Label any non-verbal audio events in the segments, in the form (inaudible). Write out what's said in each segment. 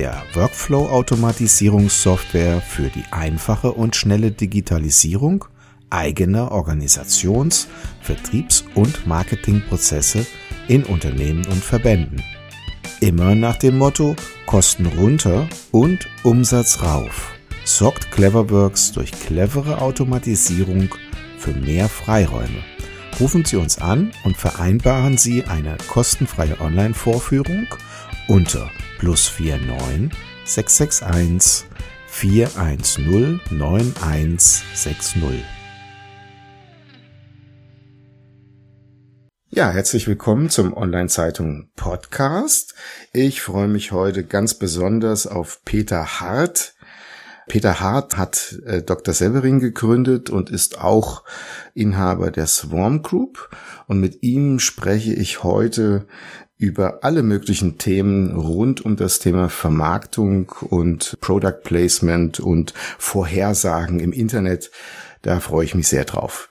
der Workflow-Automatisierungssoftware für die einfache und schnelle Digitalisierung eigener Organisations-, Vertriebs- und Marketingprozesse in Unternehmen und Verbänden. Immer nach dem Motto Kosten runter und Umsatz rauf sorgt Cleverworks durch clevere Automatisierung für mehr Freiräume. Rufen Sie uns an und vereinbaren Sie eine kostenfreie Online-Vorführung unter plus 49 661 410 9160. Ja, herzlich willkommen zum Online-Zeitung Podcast. Ich freue mich heute ganz besonders auf Peter Hart. Peter Hart hat äh, Dr. Severin gegründet und ist auch Inhaber der Swarm Group. Und mit ihm spreche ich heute über alle möglichen Themen rund um das Thema Vermarktung und Product Placement und Vorhersagen im Internet. Da freue ich mich sehr drauf.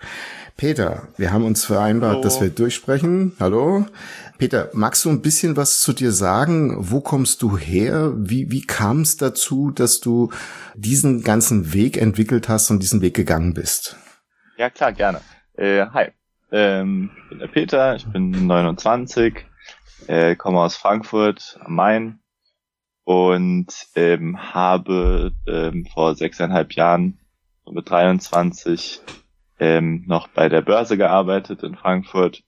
Peter, wir haben uns vereinbart, Hallo. dass wir durchsprechen. Hallo. Peter, magst du ein bisschen was zu dir sagen? Wo kommst du her? Wie, wie kam es dazu, dass du diesen ganzen Weg entwickelt hast und diesen Weg gegangen bist? Ja, klar, gerne. Äh, hi, ähm, ich bin der Peter, ich bin 29, äh, komme aus Frankfurt am Main und ähm, habe ähm, vor sechseinhalb Jahren mit 23 ähm, noch bei der Börse gearbeitet in Frankfurt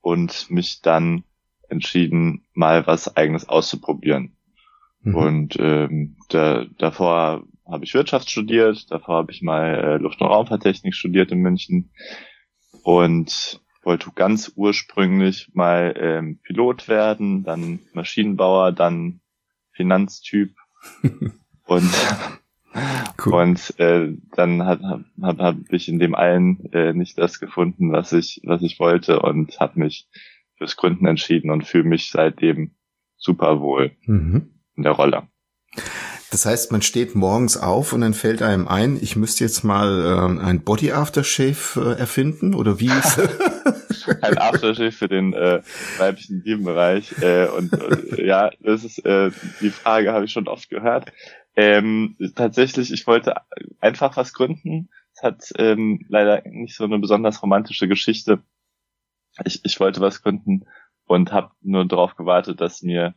und mich dann entschieden, mal was eigenes auszuprobieren. Mhm. Und ähm, da, davor habe ich Wirtschaft studiert, davor habe ich mal äh, Luft- und Raumfahrttechnik studiert in München und wollte ganz ursprünglich mal ähm, Pilot werden, dann Maschinenbauer, dann Finanztyp (laughs) und cool. und äh, dann habe hab, hab ich in dem allen äh, nicht das gefunden, was ich was ich wollte und habe mich fürs Gründen entschieden und fühle mich seitdem super wohl mhm. in der Rolle. Das heißt, man steht morgens auf und dann fällt einem ein, ich müsste jetzt mal äh, ein Body Aftershave äh, erfinden oder wie ist (laughs) (laughs) ein Aftershave für den äh, weiblichen Intimbereich äh, und, und ja, das ist äh, die Frage habe ich schon oft gehört. Ähm, tatsächlich, ich wollte einfach was gründen. Es hat ähm, leider nicht so eine besonders romantische Geschichte. Ich, ich wollte was gründen und habe nur darauf gewartet, dass mir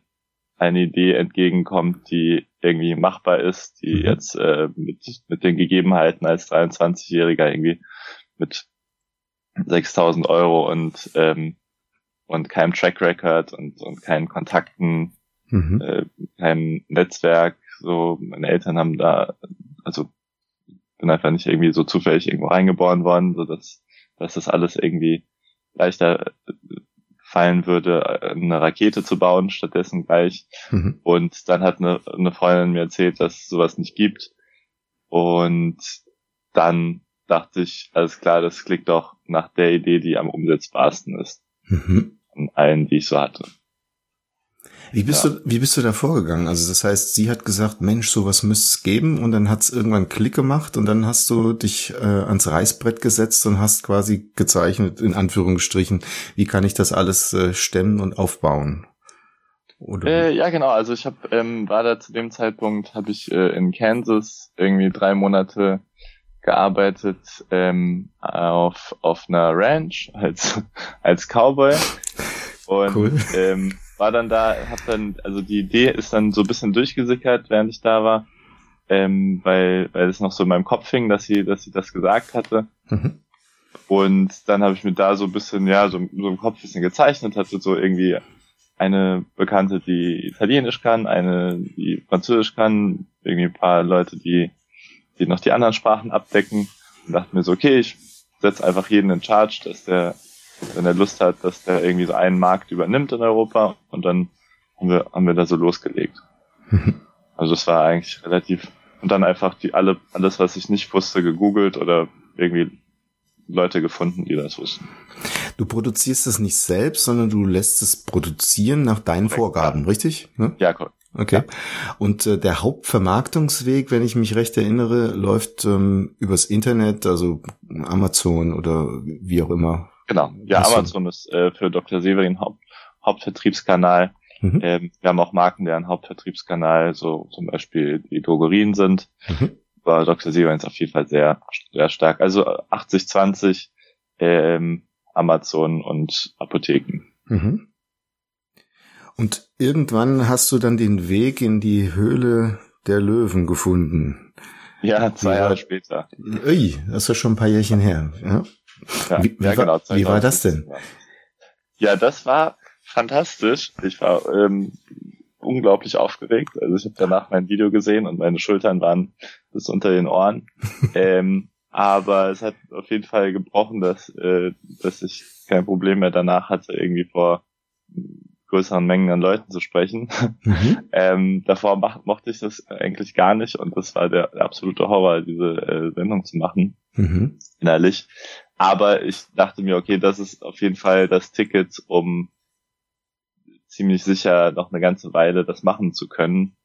eine Idee entgegenkommt, die irgendwie machbar ist, die mhm. jetzt äh, mit, mit den Gegebenheiten als 23-Jähriger irgendwie mit 6000 Euro und ähm, und keinem Track Record und, und keinen Kontakten, mhm. äh, keinem Netzwerk. So, meine Eltern haben da, also bin einfach nicht irgendwie so zufällig irgendwo reingeboren worden, so dass, dass das alles irgendwie leichter fallen würde, eine Rakete zu bauen, stattdessen gleich. Mhm. Und dann hat eine, eine Freundin mir erzählt, dass es sowas nicht gibt. Und dann dachte ich, alles klar, das klingt doch nach der Idee, die am umsetzbarsten ist. Mhm. Von allen, die ich so hatte. Wie bist ja. du, wie bist du da vorgegangen? Also das heißt, sie hat gesagt, Mensch, sowas müsste es geben und dann hat es irgendwann Klick gemacht und dann hast du dich äh, ans Reißbrett gesetzt und hast quasi gezeichnet, in Anführungsstrichen, wie kann ich das alles äh, stemmen und aufbauen? Äh, ja, genau. Also ich habe ähm, war da zu dem Zeitpunkt habe ich äh, in Kansas irgendwie drei Monate gearbeitet ähm, auf auf einer Ranch als (laughs) als Cowboy und cool. ähm, war dann da, hab dann, also die Idee ist dann so ein bisschen durchgesickert, während ich da war, ähm, weil, weil es noch so in meinem Kopf hing, dass sie, dass sie das gesagt hatte. Mhm. Und dann habe ich mir da so ein bisschen, ja, so, so im Kopf ein bisschen gezeichnet, hatte so irgendwie eine Bekannte, die Italienisch kann, eine, die Französisch kann, irgendwie ein paar Leute, die, die noch die anderen Sprachen abdecken und dachte mir so, okay, ich setze einfach jeden in Charge, dass der wenn er Lust hat, dass der irgendwie so einen Markt übernimmt in Europa und dann haben wir, haben wir da so losgelegt. (laughs) Also es war eigentlich relativ und dann einfach die alle alles, was ich nicht wusste, gegoogelt oder irgendwie Leute gefunden, die das wussten. Du produzierst es nicht selbst, sondern du lässt es produzieren nach deinen Vorgaben, richtig? Ne? Ja, cool. Okay. Und äh, der Hauptvermarktungsweg, wenn ich mich recht erinnere, läuft ähm, übers Internet, also Amazon oder wie auch immer. Genau. Ja, Amazon ist äh, für Dr. Severin Haupt, Hauptvertriebskanal. Mhm. Ähm, wir haben auch Marken, deren Hauptvertriebskanal so zum Beispiel die Drogerien sind. Mhm. Aber Dr. Severin ist auf jeden Fall sehr, sehr stark. Also 80-20 ähm, Amazon und Apotheken. Mhm. Und irgendwann hast du dann den Weg in die Höhle der Löwen gefunden. Ja, zwei Jahre später. Ui, das ist ja schon ein paar Jährchen her. Ja, ja, wie, wie, ja, genau, war, wie war das denn? Ja, das war fantastisch. Ich war ähm, unglaublich aufgeregt. Also ich habe danach mein Video gesehen und meine Schultern waren bis unter den Ohren. (laughs) ähm, aber es hat auf jeden Fall gebrochen, dass, äh, dass ich kein Problem mehr danach hatte, irgendwie vor größeren Mengen an Leuten zu sprechen. Mhm. (laughs) ähm, davor mach, mochte ich das eigentlich gar nicht und das war der, der absolute Horror, diese äh, Sendung zu machen, mhm. innerlich. Aber ich dachte mir, okay, das ist auf jeden Fall das Ticket, um ziemlich sicher noch eine ganze Weile das machen zu können.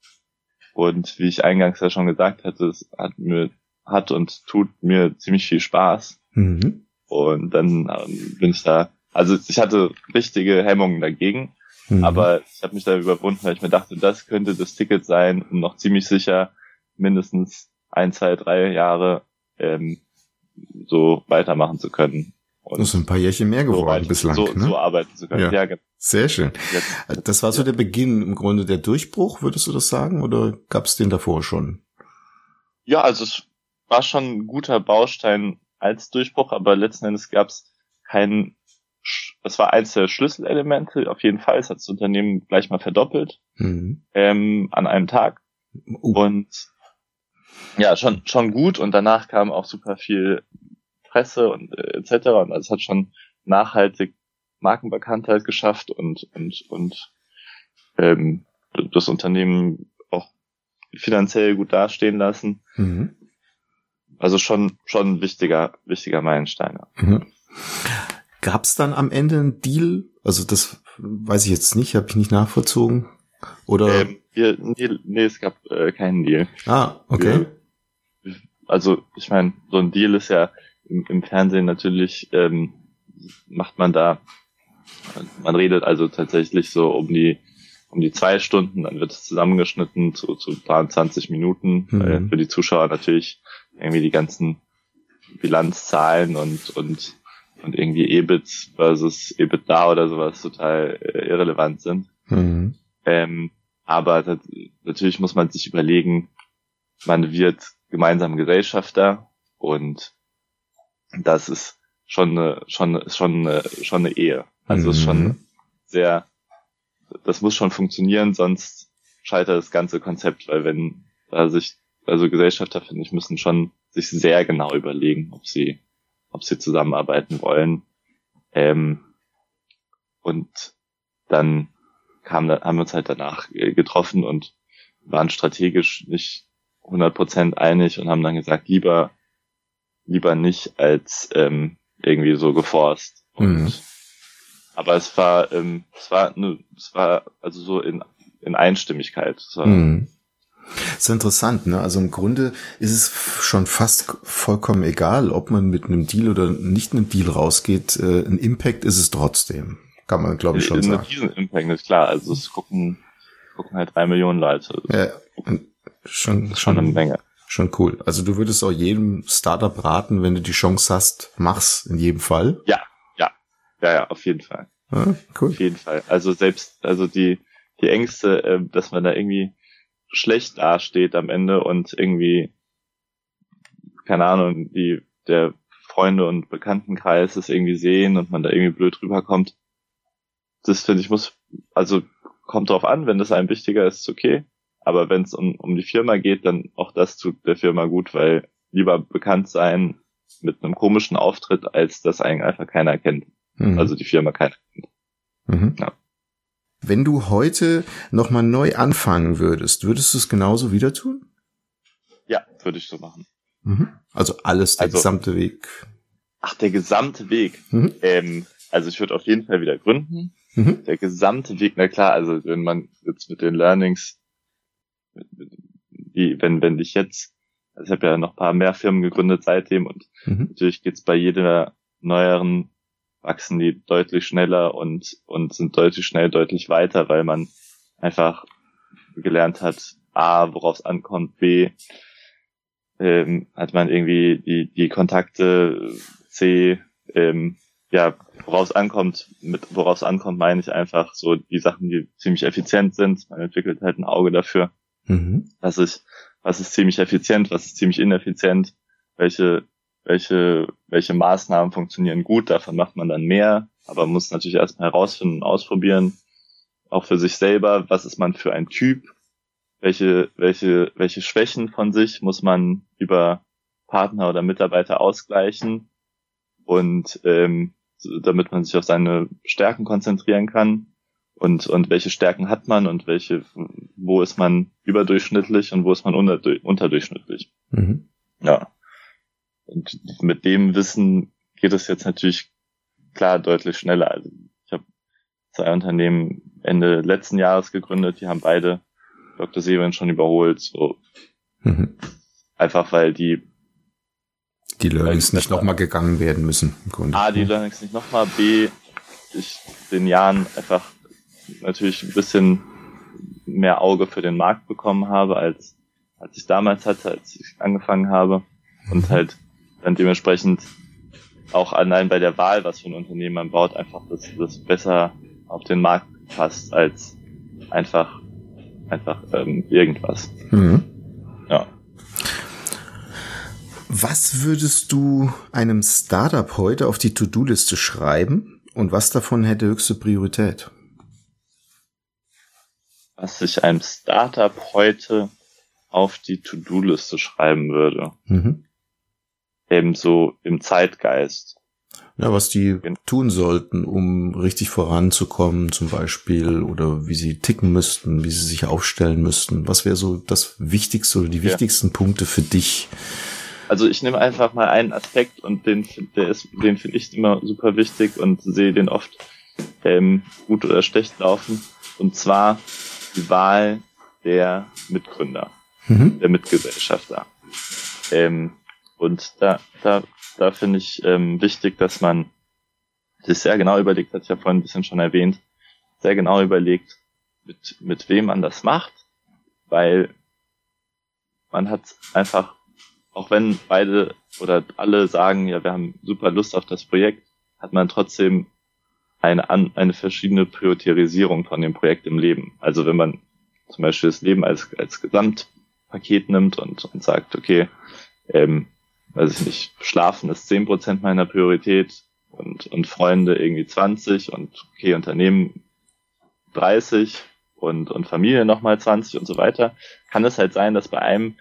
Und wie ich eingangs ja schon gesagt hatte, es hat mir, hat und tut mir ziemlich viel Spaß. Mhm. Und dann ähm, bin ich da, also ich hatte richtige Hemmungen dagegen, mhm. aber ich habe mich da überwunden, weil ich mir dachte, das könnte das Ticket sein, um noch ziemlich sicher mindestens ein, zwei, drei Jahre ähm, so weitermachen zu können. Und das sind ein paar Jährchen mehr geworden so bislang. So, ne? so arbeiten zu können. Ja. ja genau. Sehr schön. Das war so der Beginn im Grunde der Durchbruch, würdest du das sagen, oder gab es den davor schon? Ja, also es war schon ein guter Baustein als Durchbruch, aber letzten Endes gab es keinen, das war eins der Schlüsselelemente, auf jeden Fall, es hat das Unternehmen gleich mal verdoppelt mhm. ähm, an einem Tag. Uh. Und ja, schon, schon gut und danach kam auch super viel Presse und äh, etc. Und es hat schon nachhaltig Markenbekanntheit geschafft und und und ähm, das Unternehmen auch finanziell gut dastehen lassen. Mhm. Also schon schon ein wichtiger wichtiger Meilenstein. Mhm. Gab es dann am Ende einen Deal? Also das weiß ich jetzt nicht, habe ich nicht nachvollzogen. Oder? Ähm, wir, nee, nee, es gab äh, keinen Deal. Ah, okay. Wir, also ich meine, so ein Deal ist ja im, im Fernsehen natürlich ähm, macht man da, man redet also tatsächlich so um die um die zwei Stunden, dann wird es zusammengeschnitten zu, zu paar 20 Minuten, mhm. weil für die Zuschauer natürlich irgendwie die ganzen Bilanzzahlen und und und irgendwie EBIT versus EBITDA oder sowas total äh, irrelevant sind. Mhm. Ähm, aber das, natürlich muss man sich überlegen, man wird gemeinsam Gesellschafter und das ist schon eine, schon, schon eine, schon eine Ehe. Also mhm. ist schon mhm. sehr, das muss schon funktionieren, sonst scheitert das ganze Konzept, weil wenn da sich, also Gesellschafter, finde ich, müssen schon sich sehr genau überlegen, ob sie, ob sie zusammenarbeiten wollen. Ähm, und dann kam, haben wir uns halt danach äh, getroffen und waren strategisch nicht 100% einig und haben dann gesagt, lieber lieber nicht als ähm, irgendwie so geforst. Und, mhm. Aber es war, ähm, es war, ne, es war also so in, in Einstimmigkeit. Es war, mhm. Das ist interessant, ne? Also im Grunde ist es schon fast vollkommen egal, ob man mit einem Deal oder nicht einem Deal rausgeht. Äh, ein Impact ist es trotzdem. Kann man, glaube ich, schon sagen. Ist klar. Also es gucken, gucken halt drei Millionen Leute. Ja, schon, schon eine Menge. Schon cool. Also du würdest auch jedem Startup raten, wenn du die Chance hast, mach's in jedem Fall. Ja, ja, ja, ja, auf jeden Fall. Ah, cool. Auf jeden Fall. Also selbst, also die, die Ängste, äh, dass man da irgendwie schlecht dasteht am Ende und irgendwie, keine Ahnung, die, der Freunde und Bekanntenkreis es irgendwie sehen und man da irgendwie blöd rüberkommt. Das finde ich muss, also kommt drauf an, wenn das einem wichtiger ist, okay. Aber wenn es um, um die Firma geht, dann auch das tut der Firma gut, weil lieber bekannt sein mit einem komischen Auftritt, als dass einen einfach keiner kennt. Mhm. Also die Firma keiner kennt. Mhm. Ja. Wenn du heute nochmal neu anfangen würdest, würdest du es genauso wieder tun? Ja, würde ich so machen. Mhm. Also alles, der also, gesamte Weg. Ach, der gesamte Weg. Mhm. Ähm, also ich würde auf jeden Fall wieder gründen. Mhm. Der gesamte Weg, na klar, also wenn man jetzt mit den Learnings, die, wenn, wenn ich jetzt, also ich habe ja noch paar mehr Firmen gegründet seitdem und mhm. natürlich geht's bei jeder neueren wachsen die deutlich schneller und, und sind deutlich schnell deutlich weiter, weil man einfach gelernt hat, A, worauf es ankommt, B, ähm, hat man irgendwie die, die Kontakte, C, ähm, ja, worauf es ankommt, mit worauf es ankommt, meine ich einfach so die Sachen, die ziemlich effizient sind. Man entwickelt halt ein Auge dafür. Mhm. Was ist, was ist ziemlich effizient, was ist ziemlich ineffizient, welche, welche, welche Maßnahmen funktionieren gut, davon macht man dann mehr, aber muss natürlich erstmal herausfinden, ausprobieren, auch für sich selber, was ist man für ein Typ, welche, welche, welche Schwächen von sich muss man über Partner oder Mitarbeiter ausgleichen und ähm, damit man sich auf seine Stärken konzentrieren kann und, und welche Stärken hat man und welche, wo ist man überdurchschnittlich und wo ist man unterdurchschnittlich. Mhm. Ja. Und mit dem Wissen geht es jetzt natürlich klar deutlich schneller. Also ich habe zwei Unternehmen Ende letzten Jahres gegründet, die haben beide Dr. Severin schon überholt. So. Mhm. Einfach weil die die Learnings nicht nochmal gegangen werden müssen. Im Grunde. A, die Learnings nicht nochmal. B, ich den Jahren einfach natürlich ein bisschen mehr Auge für den Markt bekommen habe, als, als ich damals hatte, als ich angefangen habe. Und halt dann dementsprechend auch allein bei der Wahl, was für ein Unternehmen man baut, einfach das, das besser auf den Markt passt als einfach, einfach ähm, irgendwas. Mhm. Ja. Was würdest du einem Startup heute auf die To-Do-Liste schreiben und was davon hätte höchste Priorität? Was ich einem Startup heute auf die To-Do-Liste schreiben würde. Mhm. Ebenso im Zeitgeist. Ja, was die tun sollten, um richtig voranzukommen, zum Beispiel, oder wie sie ticken müssten, wie sie sich aufstellen müssten. Was wäre so das Wichtigste oder die ja. wichtigsten Punkte für dich, also ich nehme einfach mal einen Aspekt und den, der ist, den finde ich immer super wichtig und sehe den oft ähm, gut oder schlecht laufen. Und zwar die Wahl der Mitgründer, mhm. der Mitgesellschafter. Ähm, und da, da, da finde ich ähm, wichtig, dass man sich sehr genau überlegt, hat ich ja vorhin ein bisschen schon erwähnt, sehr genau überlegt, mit, mit wem man das macht, weil man hat einfach auch wenn beide oder alle sagen, ja, wir haben super Lust auf das Projekt, hat man trotzdem eine, eine verschiedene Priorisierung von dem Projekt im Leben. Also wenn man zum Beispiel das Leben als, als Gesamtpaket nimmt und, und sagt, okay, ähm, weiß ich nicht, Schlafen ist zehn Prozent meiner Priorität und, und Freunde irgendwie 20 und okay, Unternehmen 30 und, und Familie nochmal 20 und so weiter, kann es halt sein, dass bei einem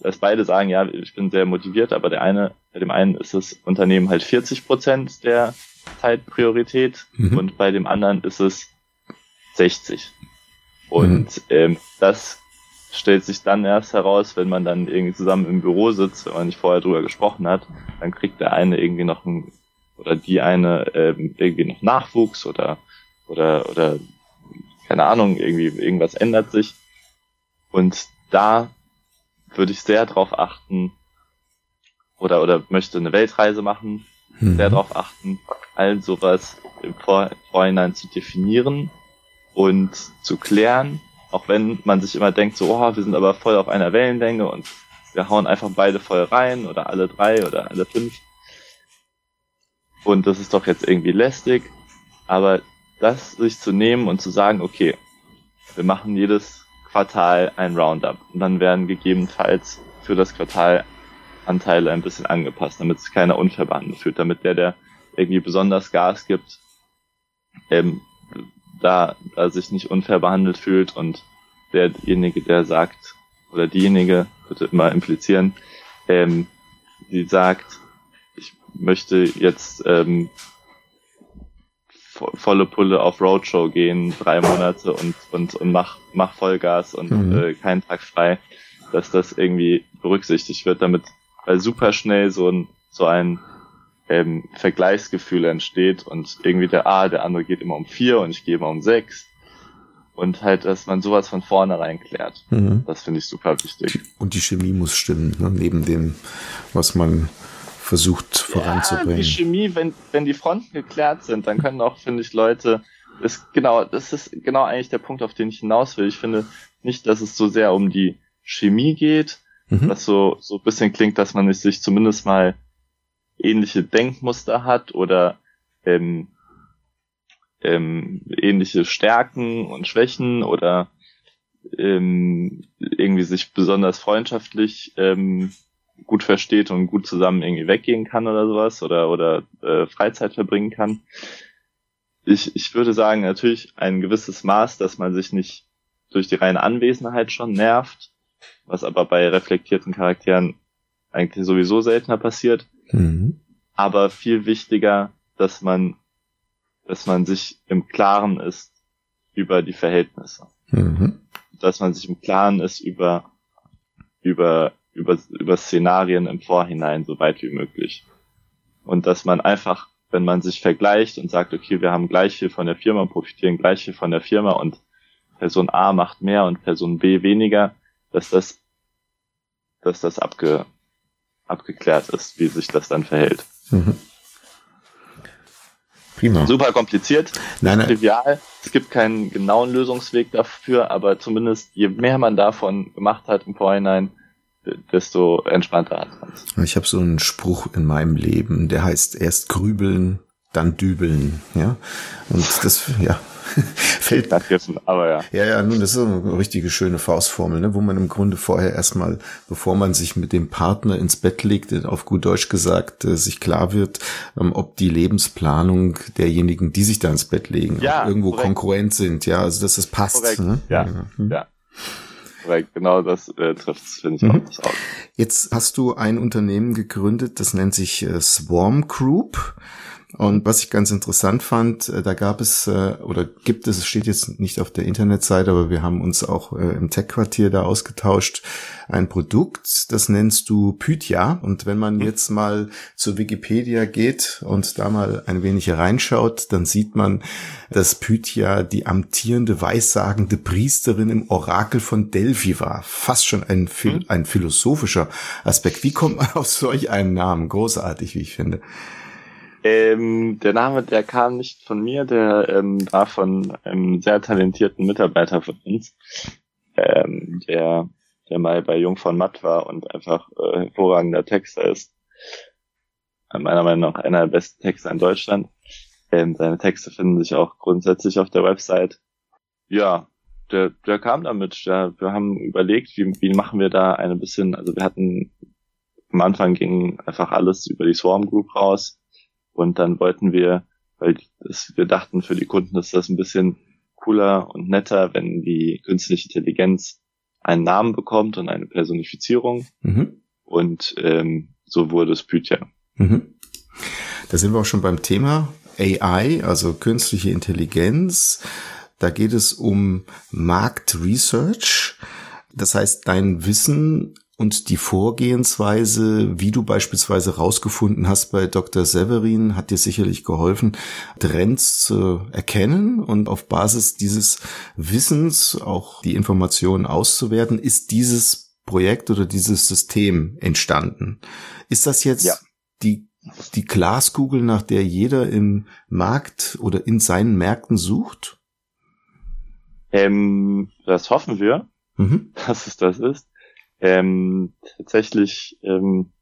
dass beide sagen, ja, ich bin sehr motiviert, aber der eine, bei dem einen ist das Unternehmen halt 40 Prozent der Zeitpriorität mhm. und bei dem anderen ist es 60. Und mhm. ähm, das stellt sich dann erst heraus, wenn man dann irgendwie zusammen im Büro sitzt, wenn man nicht vorher drüber gesprochen hat, dann kriegt der eine irgendwie noch ein, oder die eine ähm, irgendwie noch Nachwuchs oder oder oder keine Ahnung, irgendwie irgendwas ändert sich. Und da würde ich sehr darauf achten, oder, oder möchte eine Weltreise machen, mhm. sehr darauf achten, all sowas im, Vor Vorhinein zu definieren und zu klären, auch wenn man sich immer denkt, so, oh, wir sind aber voll auf einer Wellenlänge und wir hauen einfach beide voll rein oder alle drei oder alle fünf. Und das ist doch jetzt irgendwie lästig. Aber das sich zu nehmen und zu sagen, okay, wir machen jedes Quartal ein Roundup. Und dann werden gegebenenfalls für das Quartal Anteile ein bisschen angepasst, damit sich keiner unfair behandelt fühlt, damit der, der irgendwie besonders Gas gibt, ähm, da, da sich nicht unfair behandelt fühlt und derjenige, der sagt, oder diejenige, bitte immer implizieren, ähm, die sagt, ich möchte jetzt ähm, volle Pulle auf Roadshow gehen, drei Monate und, und, und mach, mach Vollgas und mhm. äh, keinen Tag frei, dass das irgendwie berücksichtigt wird, damit weil super schnell so ein, so ein ähm, Vergleichsgefühl entsteht und irgendwie der, ah, der andere geht immer um vier und ich gehe immer um sechs. Und halt, dass man sowas von vornherein klärt. Mhm. Das finde ich super wichtig. Und die Chemie muss stimmen, ne? neben dem, was man versucht voranzubringen. Ja, die Chemie, wenn, wenn die Fronten geklärt sind, dann können auch, finde ich, Leute, das, genau, das ist genau eigentlich der Punkt, auf den ich hinaus will. Ich finde nicht, dass es so sehr um die Chemie geht, mhm. was so, so ein bisschen klingt, dass man sich zumindest mal ähnliche Denkmuster hat oder ähm, ähm, ähnliche Stärken und Schwächen oder ähm, irgendwie sich besonders freundschaftlich ähm, gut versteht und gut zusammen irgendwie weggehen kann oder sowas oder oder äh, Freizeit verbringen kann. Ich, ich würde sagen, natürlich ein gewisses Maß, dass man sich nicht durch die reine Anwesenheit schon nervt, was aber bei reflektierten Charakteren eigentlich sowieso seltener passiert. Mhm. Aber viel wichtiger, dass man, dass man sich im Klaren ist über die Verhältnisse. Mhm. Dass man sich im Klaren ist über, über über, über Szenarien im Vorhinein so weit wie möglich. Und dass man einfach, wenn man sich vergleicht und sagt, okay, wir haben gleich viel von der Firma, profitieren gleich viel von der Firma und Person A macht mehr und Person B weniger, dass das, dass das abge, abgeklärt ist, wie sich das dann verhält. Mhm. Prima. Super kompliziert, nein, nein. trivial. Es gibt keinen genauen Lösungsweg dafür, aber zumindest je mehr man davon gemacht hat im Vorhinein, desto entspannter man Ich habe so einen Spruch in meinem Leben, der heißt erst grübeln, dann dübeln, ja. Und das, ja, (laughs) fällt. Vergessen, aber ja. Ja, ja, nun, das ist eine richtige schöne Faustformel, ne, wo man im Grunde vorher erstmal, bevor man sich mit dem Partner ins Bett legt, auf gut Deutsch gesagt, äh, sich klar wird, ähm, ob die Lebensplanung derjenigen, die sich da ins Bett legen, ja, irgendwo korrekt. konkurrent sind, ja, also dass es passt. Ne? Ja, ja. Hm. ja korrekt. Genau das äh, trifft finde ich mhm. auch. Jetzt hast du ein Unternehmen gegründet, das nennt sich äh, Swarm Group. Und was ich ganz interessant fand, äh, da gab es äh, oder gibt es, es steht jetzt nicht auf der Internetseite, aber wir haben uns auch äh, im Tech-Quartier da ausgetauscht, ein Produkt, das nennst du Pythia. Und wenn man mhm. jetzt mal zu Wikipedia geht und da mal ein wenig reinschaut, dann sieht man, dass Pythia die amtierende weissagende Priesterin im Orakel von Delphi war. Fast schon ein, mhm. ein philosophischer Aspekt. Wie kommt man auf solch einen Namen? Großartig, wie ich finde. Ähm, der Name, der kam nicht von mir, der ähm, war von einem sehr talentierten Mitarbeiter von uns, ähm, der, der mal bei Jung von Matt war und einfach äh, hervorragender Texter ist. Meiner Meinung nach einer der besten Texter in Deutschland. Ähm, seine Texte finden sich auch grundsätzlich auf der Website. Ja, der, der kam damit. Der, wir haben überlegt, wie, wie machen wir da eine bisschen, also wir hatten am Anfang ging einfach alles über die Swarm Group raus und dann wollten wir, weil das, wir dachten, für die Kunden ist das ein bisschen cooler und netter, wenn die künstliche Intelligenz einen Namen bekommt und eine Personifizierung. Mhm. Und ähm, so wurde es Pythia. Mhm. Da sind wir auch schon beim Thema AI, also künstliche Intelligenz. Da geht es um Marktresearch. Das heißt, dein Wissen und die Vorgehensweise, wie du beispielsweise rausgefunden hast bei Dr. Severin, hat dir sicherlich geholfen, Trends zu erkennen und auf Basis dieses Wissens auch die Informationen auszuwerten. Ist dieses Projekt oder dieses System entstanden? Ist das jetzt ja. die, die Glaskugel, nach der jeder im Markt oder in seinen Märkten sucht? Ähm, das hoffen wir, mhm. (laughs) dass es das ist. Ähm, tatsächlich ähm,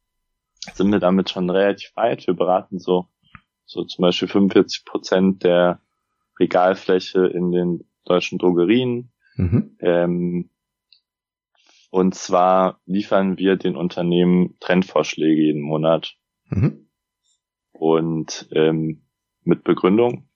sind wir damit schon relativ weit. Wir beraten so, so zum Beispiel 45 Prozent der Regalfläche in den deutschen Drogerien. Mhm. Ähm, und zwar liefern wir den Unternehmen Trendvorschläge jeden Monat. Mhm. Und ähm, mit Begründung.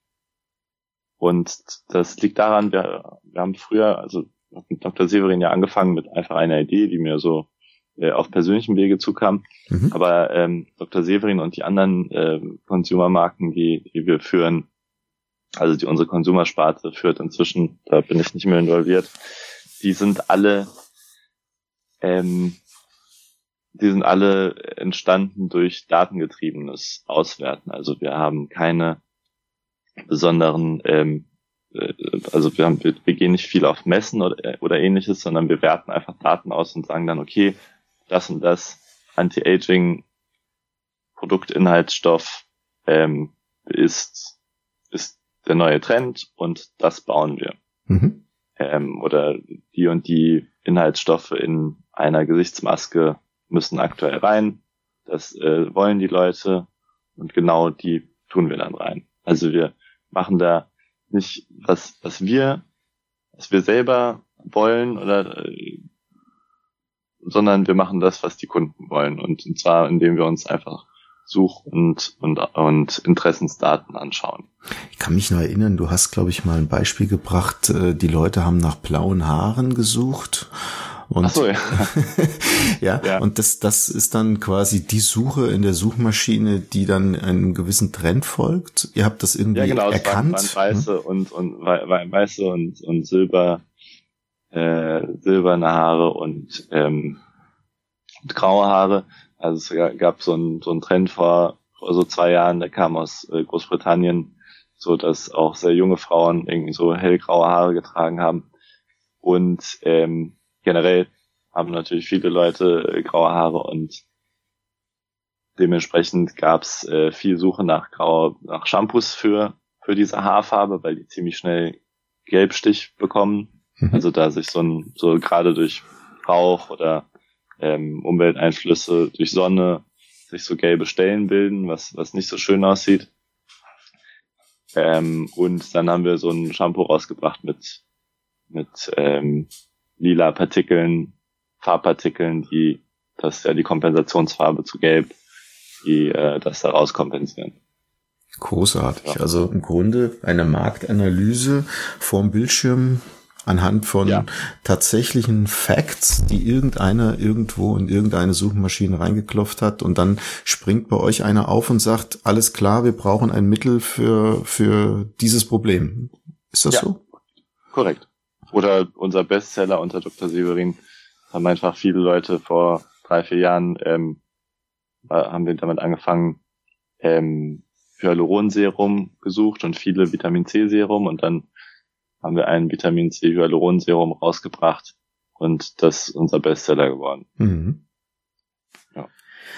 Und das liegt daran, wir, wir haben früher, also mit Dr. Severin ja angefangen mit einfach einer Idee, die mir so äh, auf persönlichem Wege zukam. Mhm. Aber ähm, Dr. Severin und die anderen äh, Consumer-Marken, die, die wir führen, also die unsere Konsumersparte führt inzwischen, da bin ich nicht mehr involviert, die sind alle, ähm, die sind alle entstanden durch datengetriebenes Auswerten. Also wir haben keine besonderen, ähm, äh, also wir, haben, wir, wir gehen nicht viel auf Messen oder, oder ähnliches, sondern wir werten einfach Daten aus und sagen dann, okay, das und das Anti-Aging Produktinhaltsstoff ähm, ist, ist der neue Trend und das bauen wir. Mhm. Ähm, oder die und die Inhaltsstoffe in einer Gesichtsmaske müssen aktuell rein. Das äh, wollen die Leute und genau die tun wir dann rein. Also wir machen da nicht was, was wir, was wir selber wollen oder äh, sondern wir machen das, was die Kunden wollen. Und, und zwar, indem wir uns einfach Such- und, und, und Interessensdaten anschauen. Ich kann mich noch erinnern, du hast, glaube ich, mal ein Beispiel gebracht, äh, die Leute haben nach blauen Haaren gesucht. Und, Ach so, ja. (laughs) ja, ja, und das, das ist dann quasi die Suche in der Suchmaschine, die dann einem gewissen Trend folgt. Ihr habt das irgendwie ja, genau, erkannt. Waren, waren weiße hm? und, und weiße und, und Silber, äh, silberne Haare und, ähm, und graue Haare. Also es gab so einen, so einen Trend vor, vor so zwei Jahren, der kam aus äh, Großbritannien, so dass auch sehr junge Frauen irgendwie so hellgraue Haare getragen haben. Und ähm, generell haben natürlich viele Leute äh, graue Haare und dementsprechend gab es äh, viel Suche nach grau, nach Shampoos für für diese Haarfarbe, weil die ziemlich schnell Gelbstich bekommen. Mhm. Also da sich so ein so gerade durch Rauch oder ähm, Umwelteinflüsse durch Sonne sich so gelbe Stellen bilden, was, was nicht so schön aussieht. Ähm, und dann haben wir so ein Shampoo rausgebracht mit, mit ähm, lila Partikeln, Farbpartikeln, die das ja die Kompensationsfarbe zu gelb, die äh, das daraus kompensieren. Großartig. Ja. Also im Grunde eine Marktanalyse vorm Bildschirm anhand von ja. tatsächlichen Facts, die irgendeiner irgendwo in irgendeine Suchmaschine reingeklopft hat und dann springt bei euch einer auf und sagt, alles klar, wir brauchen ein Mittel für, für dieses Problem. Ist das ja. so? Korrekt. Oder unser Bestseller unter Dr. Severin haben einfach viele Leute vor drei, vier Jahren, ähm, haben wir damit angefangen, ähm, Hyaluronserum gesucht und viele Vitamin C Serum und dann haben wir ein Vitamin C Hyaluronserum rausgebracht und das ist unser Bestseller geworden. Mhm. Ja.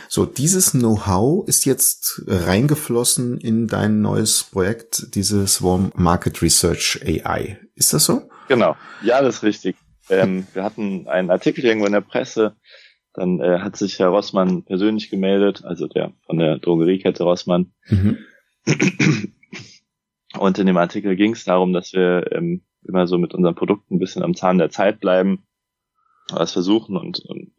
So, dieses Know-how ist jetzt reingeflossen in dein neues Projekt, dieses Swarm Market Research AI. Ist das so? Genau. Ja, das ist richtig. Ähm, wir hatten einen Artikel irgendwo in der Presse, dann äh, hat sich Herr Rossmann persönlich gemeldet, also der von der Drogeriekette Rossmann. Mhm. Und in dem Artikel ging es darum, dass wir ähm, immer so mit unseren Produkten ein bisschen am Zahn der Zeit bleiben, was versuchen und, und,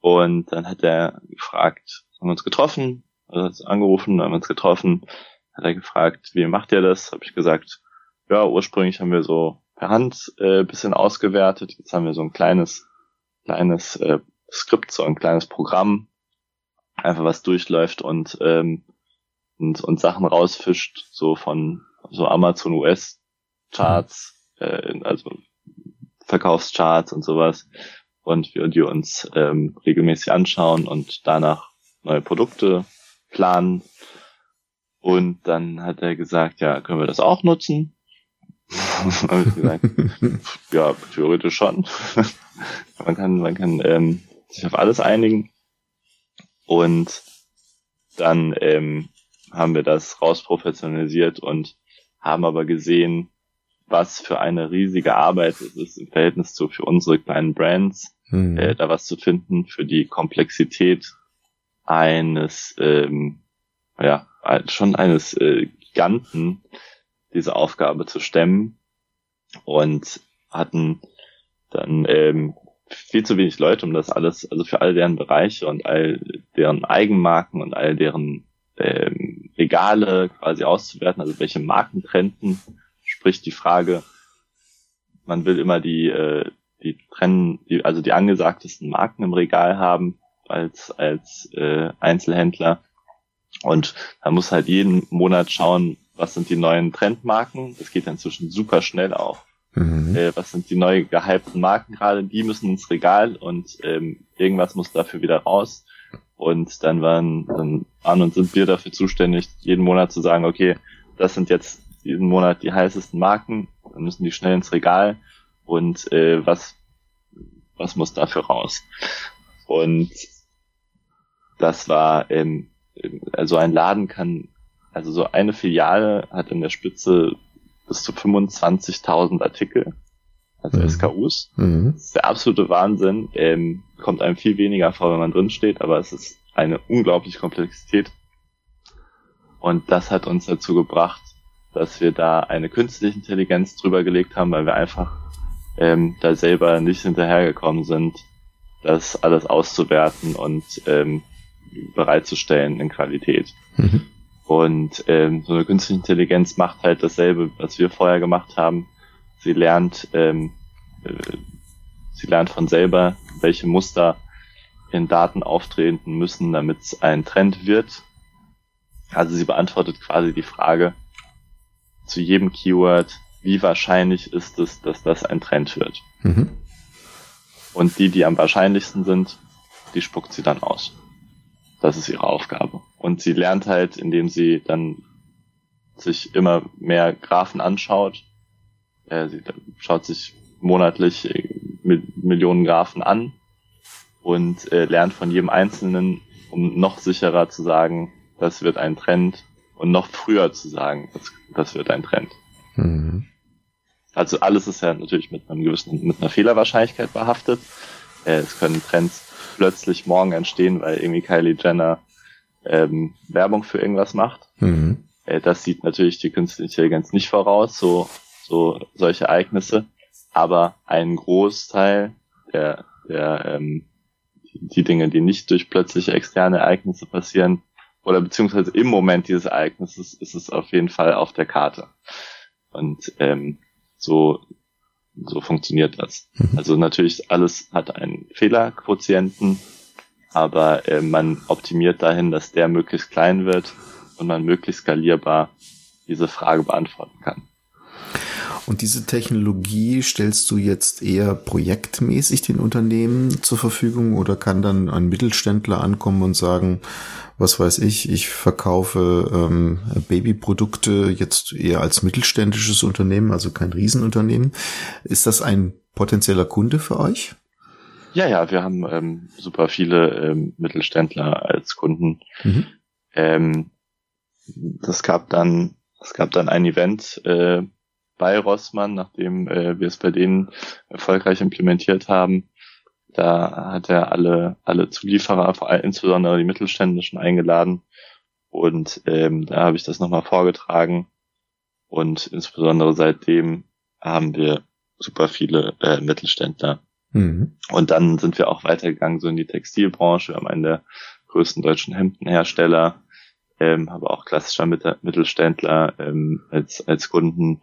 und dann hat er gefragt, haben wir uns getroffen, also hat angerufen, haben wir uns getroffen, hat er gefragt, wie macht ihr das? Habe ich gesagt, ja, ursprünglich haben wir so per Hand äh, bisschen ausgewertet, jetzt haben wir so ein kleines, kleines äh, Skript, so ein kleines Programm, einfach was durchläuft und ähm, und, und Sachen rausfischt, so von so Amazon US Charts, äh, also Verkaufscharts und sowas und wir die uns ähm, regelmäßig anschauen und danach neue Produkte planen. Und dann hat er gesagt, ja, können wir das auch nutzen? (laughs) habe ich gesagt, ja, theoretisch schon. (laughs) man kann, man kann ähm, sich auf alles einigen. Und dann ähm, haben wir das rausprofessionalisiert und haben aber gesehen, was für eine riesige Arbeit es ist im Verhältnis zu für unsere kleinen Brands, mhm. äh, da was zu finden für die Komplexität eines, ähm, ja, schon eines äh, Giganten, diese Aufgabe zu stemmen und hatten dann ähm, viel zu wenig Leute, um das alles, also für all deren Bereiche und all deren Eigenmarken und all deren ähm, Regale quasi auszuwerten, also welche Marken trenden, sprich die Frage, man will immer die, äh, die trennen, die, also die angesagtesten Marken im Regal haben als, als äh, Einzelhändler. Und man muss halt jeden Monat schauen, was sind die neuen Trendmarken. Das geht inzwischen super schnell auch. Mhm. Äh, was sind die neu gehypten Marken gerade? Die müssen ins Regal und ähm, irgendwas muss dafür wieder raus. Und dann waren dann an und sind wir dafür zuständig, jeden Monat zu sagen, okay, das sind jetzt diesen Monat die heißesten Marken, dann müssen die schnell ins Regal und äh, was was muss dafür raus? Und das war, ähm, also ein Laden kann, also so eine Filiale hat in der Spitze bis zu 25.000 Artikel, also mhm. SKUs. Mhm. Das ist der absolute Wahnsinn. Ähm, kommt einem viel weniger vor, wenn man drin steht, aber es ist eine unglaubliche Komplexität. Und das hat uns dazu gebracht, dass wir da eine künstliche Intelligenz drüber gelegt haben, weil wir einfach ähm, da selber nicht hinterhergekommen sind, das alles auszuwerten und ähm, bereitzustellen in Qualität. Mhm. Und ähm, so eine künstliche Intelligenz macht halt dasselbe, was wir vorher gemacht haben. Sie lernt, ähm, äh, sie lernt von selber, welche Muster in Daten auftreten müssen, damit es ein Trend wird. Also sie beantwortet quasi die Frage zu jedem Keyword, wie wahrscheinlich ist es, dass das ein Trend wird. Mhm. Und die, die am wahrscheinlichsten sind, die spuckt sie dann aus. Das ist ihre Aufgabe. Und sie lernt halt, indem sie dann sich immer mehr Graphen anschaut. Äh, sie schaut sich monatlich äh, mit Millionen Graphen an und äh, lernt von jedem Einzelnen, um noch sicherer zu sagen, das wird ein Trend und noch früher zu sagen, das, das wird ein Trend. Mhm. Also alles ist ja natürlich mit einem gewissen, mit einer Fehlerwahrscheinlichkeit behaftet. Äh, es können Trends plötzlich morgen entstehen, weil irgendwie Kylie Jenner ähm, Werbung für irgendwas macht. Mhm. Äh, das sieht natürlich die künstliche Intelligenz nicht voraus, so, so solche Ereignisse. Aber ein Großteil der, der ähm, die Dinge, die nicht durch plötzliche externe Ereignisse passieren, oder beziehungsweise im Moment dieses Ereignisses ist es auf jeden Fall auf der Karte. Und ähm, so, so funktioniert das. Mhm. Also natürlich alles hat einen Fehlerquotienten, aber äh, man optimiert dahin, dass der möglichst klein wird und man möglichst skalierbar diese Frage beantworten kann. Und diese Technologie stellst du jetzt eher projektmäßig den Unternehmen zur Verfügung oder kann dann ein Mittelständler ankommen und sagen, was weiß ich, ich verkaufe ähm, Babyprodukte jetzt eher als mittelständisches Unternehmen, also kein Riesenunternehmen. Ist das ein potenzieller Kunde für euch? Ja, ja, wir haben ähm, super viele ähm, Mittelständler als Kunden. Mhm. Ähm, das gab dann, es gab dann ein Event äh, bei Rossmann, nachdem äh, wir es bei denen erfolgreich implementiert haben, da hat er alle, alle Zulieferer, vor allem insbesondere die mittelständischen, eingeladen. Und ähm, da habe ich das nochmal vorgetragen. Und insbesondere seitdem haben wir super viele äh, Mittelständler. Mhm. Und dann sind wir auch weitergegangen, so in die Textilbranche. Wir haben einen der größten deutschen Hemdenhersteller, ähm, aber auch klassischer Mittelständler ähm, als, als Kunden.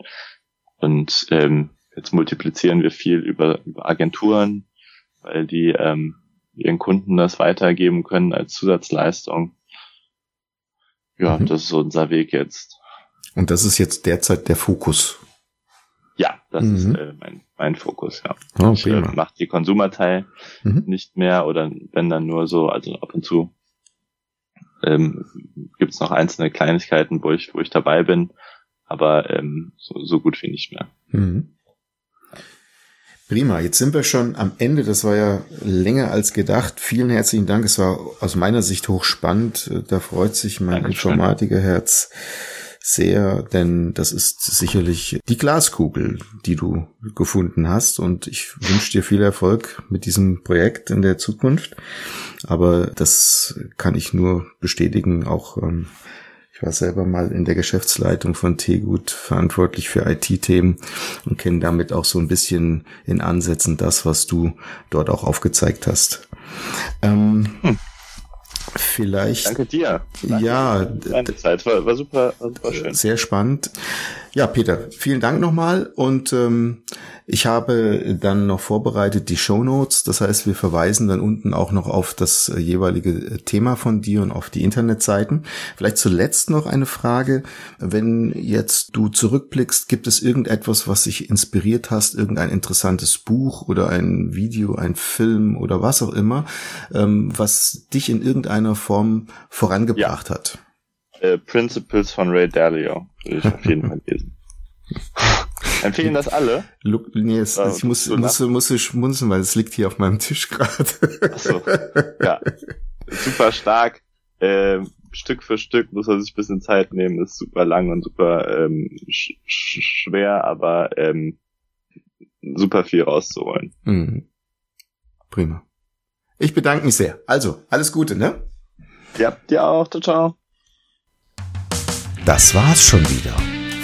Und ähm, jetzt multiplizieren wir viel über, über Agenturen, weil die ähm, ihren Kunden das weitergeben können als Zusatzleistung. Ja, mhm. das ist unser Weg jetzt. Und das ist jetzt derzeit der Fokus. Ja, das mhm. ist äh, mein, mein Fokus, ja. Oh, ich äh, mache die Konsumerteil mhm. nicht mehr oder wenn dann nur so, also ab und zu ähm, gibt es noch einzelne Kleinigkeiten, wo ich, wo ich dabei bin, aber ähm, so, so gut wie nicht mehr. Mhm. Prima, jetzt sind wir schon am Ende. Das war ja länger als gedacht. Vielen herzlichen Dank. Es war aus meiner Sicht hochspannend. Da freut sich mein Dankeschön. Informatikerherz sehr, denn das ist sicherlich die Glaskugel, die du gefunden hast. Und ich wünsche dir viel Erfolg mit diesem Projekt in der Zukunft. Aber das kann ich nur bestätigen, auch ähm, ich war selber mal in der Geschäftsleitung von Tegut verantwortlich für IT-Themen und kenne damit auch so ein bisschen in Ansätzen das, was du dort auch aufgezeigt hast. Ähm, hm. Vielleicht. Danke dir. Danke ja. Deine Zeit war, war, super, war super schön. Sehr spannend. Ja, Peter, vielen Dank nochmal und ähm, Ich habe dann noch vorbereitet die Show Notes. Das heißt, wir verweisen dann unten auch noch auf das jeweilige Thema von dir und auf die Internetseiten. Vielleicht zuletzt noch eine Frage. Wenn jetzt du zurückblickst, gibt es irgendetwas, was dich inspiriert hast, irgendein interessantes Buch oder ein Video, ein Film oder was auch immer, ähm, was dich in irgendeiner Form vorangebracht ja. hat? Äh, Principles von Ray Dalio würde ich auf jeden (laughs) Fall lesen. (laughs) Empfehlen das alle? Look, nee, es, äh, ich muss, muss, muss, muss schmunzeln, weil es liegt hier auf meinem Tisch gerade. Achso, ja. Super stark. Ähm, Stück für Stück muss er sich ein bisschen Zeit nehmen, ist super lang und super ähm, sch schwer, aber ähm, super viel rauszuholen. Mhm. Prima. Ich bedanke mich sehr. Also, alles Gute, ne? Ja, dir auch. Ciao, ciao. Das war's schon wieder.